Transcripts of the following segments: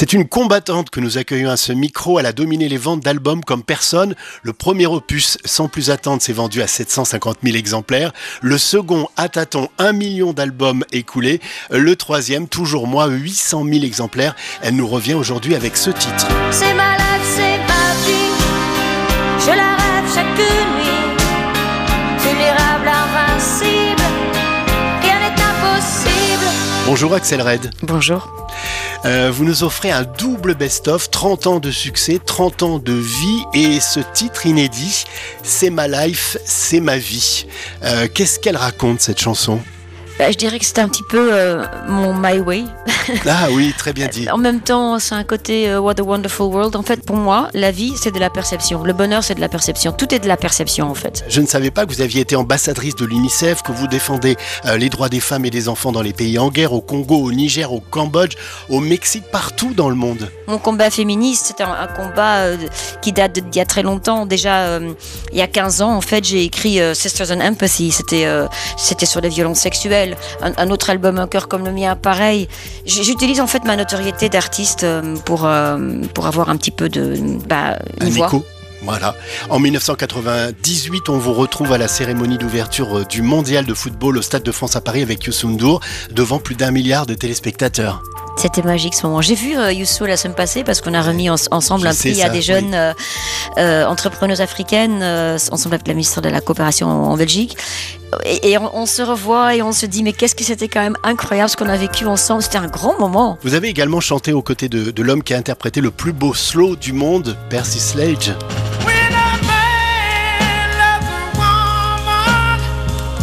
C'est une combattante que nous accueillons à ce micro. Elle a dominé les ventes d'albums comme personne. Le premier opus, sans plus attendre, s'est vendu à 750 000 exemplaires. Le second, à tâton, 1 million d'albums écoulés. Le troisième, toujours moi, 800 000 exemplaires. Elle nous revient aujourd'hui avec ce titre. C'est ma life, c'est ma vie. Je la rêve chaque nuit. Vulnérable, invincible. Rien n'est impossible. Bonjour Axel Red. Bonjour. Euh, vous nous offrez un double best-of, 30 ans de succès, 30 ans de vie et ce titre inédit, C'est ma life, c'est ma vie. Euh, Qu'est-ce qu'elle raconte cette chanson? Bah, je dirais que c'est un petit peu euh, mon My Way. Ah oui, très bien dit. En même temps, c'est un côté euh, What a Wonderful World. En fait, pour moi, la vie, c'est de la perception. Le bonheur, c'est de la perception. Tout est de la perception, en fait. Je ne savais pas que vous aviez été ambassadrice de l'UNICEF, que vous défendez euh, les droits des femmes et des enfants dans les pays en guerre, au Congo, au Niger, au Cambodge, au Mexique, partout dans le monde. Mon combat féministe, c'est un, un combat qui date d'il y a très longtemps. Déjà, il y a 15 ans, en fait, j'ai écrit Sisters and Empathy. C'était c'était sur les violences sexuelles. Un, un autre album, Un cœur comme le mien, pareil. J'utilise en fait ma notoriété d'artiste euh, pour, euh, pour avoir un petit peu de. Bah, une Un voix. écho. Voilà. En 1998, on vous retrouve à la cérémonie d'ouverture euh, du mondial de football au Stade de France à Paris avec Youssou N'Dour, devant plus d'un milliard de téléspectateurs. C'était magique ce moment. J'ai vu euh, Youssou la semaine passée parce qu'on a remis en- ensemble Je un prix ça, à des oui. jeunes euh, euh, entrepreneuses africaines, ensemble avec la ministre de la coopération en, en Belgique. Et, et on, on se revoit et on se dit mais qu'est-ce que c'était quand même incroyable ce qu'on a vécu ensemble. C'était un grand moment. Vous avez également chanté aux côtés de, de l'homme qui a interprété le plus beau slow du monde, Percy Sledge.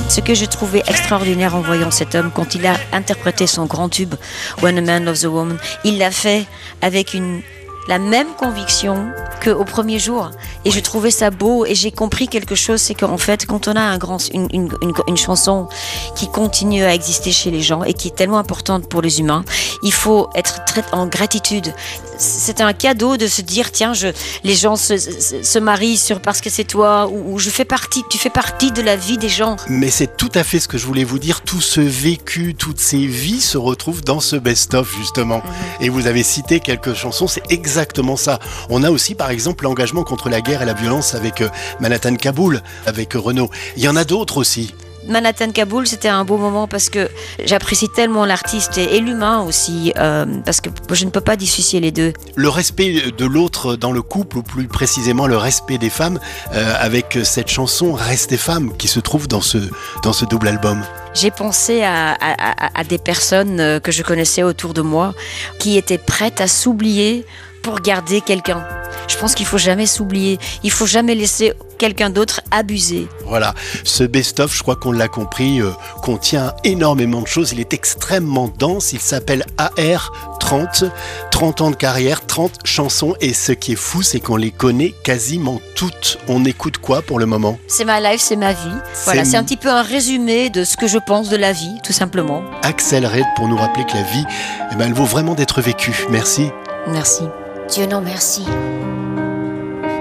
Ce que j'ai trouvé extraordinaire en voyant cet homme quand il a interprété son grand tube When a Man Loves a Woman, il l'a fait avec une la même conviction qu'au premier jour. Et je trouvais ça beau et j'ai compris quelque chose, c'est qu'en fait, quand on a un grand, une, une, une, une chanson qui continue à exister chez les gens et qui est tellement importante pour les humains, il faut être très en gratitude. C'est un cadeau de se dire, tiens, je, les gens se, se, se marient sur parce que c'est toi, ou, ou je fais partie, tu fais partie de la vie des gens. Mais c'est tout à fait ce que je voulais vous dire. Tout ce vécu, toutes ces vies se retrouvent dans ce best-of, justement. Et vous avez cité quelques chansons, c'est exactement ça. On a aussi, par exemple, l'engagement contre la guerre et la violence avec euh, Manhattan Kaboul, avec euh, Renaud. Il y en a d'autres aussi. Manhattan Kaboul, c'était un beau moment parce que j'apprécie tellement l'artiste et, et l'humain aussi, euh, parce que je ne peux pas dissocier les deux. Le respect de l'autre dans le couple, ou plus précisément le respect des femmes, euh, avec cette chanson Reste des femmes qui se trouve dans ce, dans ce double album. J'ai pensé à, à, à, à des personnes euh, que je connaissais autour de moi qui étaient prêtes à s'oublier pour garder quelqu'un. Je pense qu'il faut jamais s'oublier. Il faut jamais laisser quelqu'un d'autre abuser. Voilà, ce best-of, je crois qu'on l'a compris, euh, contient énormément de choses. Il est extrêmement dense. Il s'appelle AR30, 30 ans de carrière, 30 chansons. Et ce qui est fou, c'est qu'on les connaît quasiment toutes. On écoute quoi pour le moment? C'est ma life, c'est ma vie. Voilà, C'est- un petit peu un résumé de ce que je pense de la vie, tout simplement. Red pour nous rappeler que la vie, eh ben, elle vaut vraiment d'être vécue. Merci. Merci. Dieu non merci.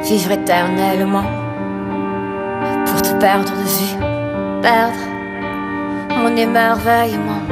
Vivre éternellement. Pour te perdre de vue. Perdre mon émerveillement.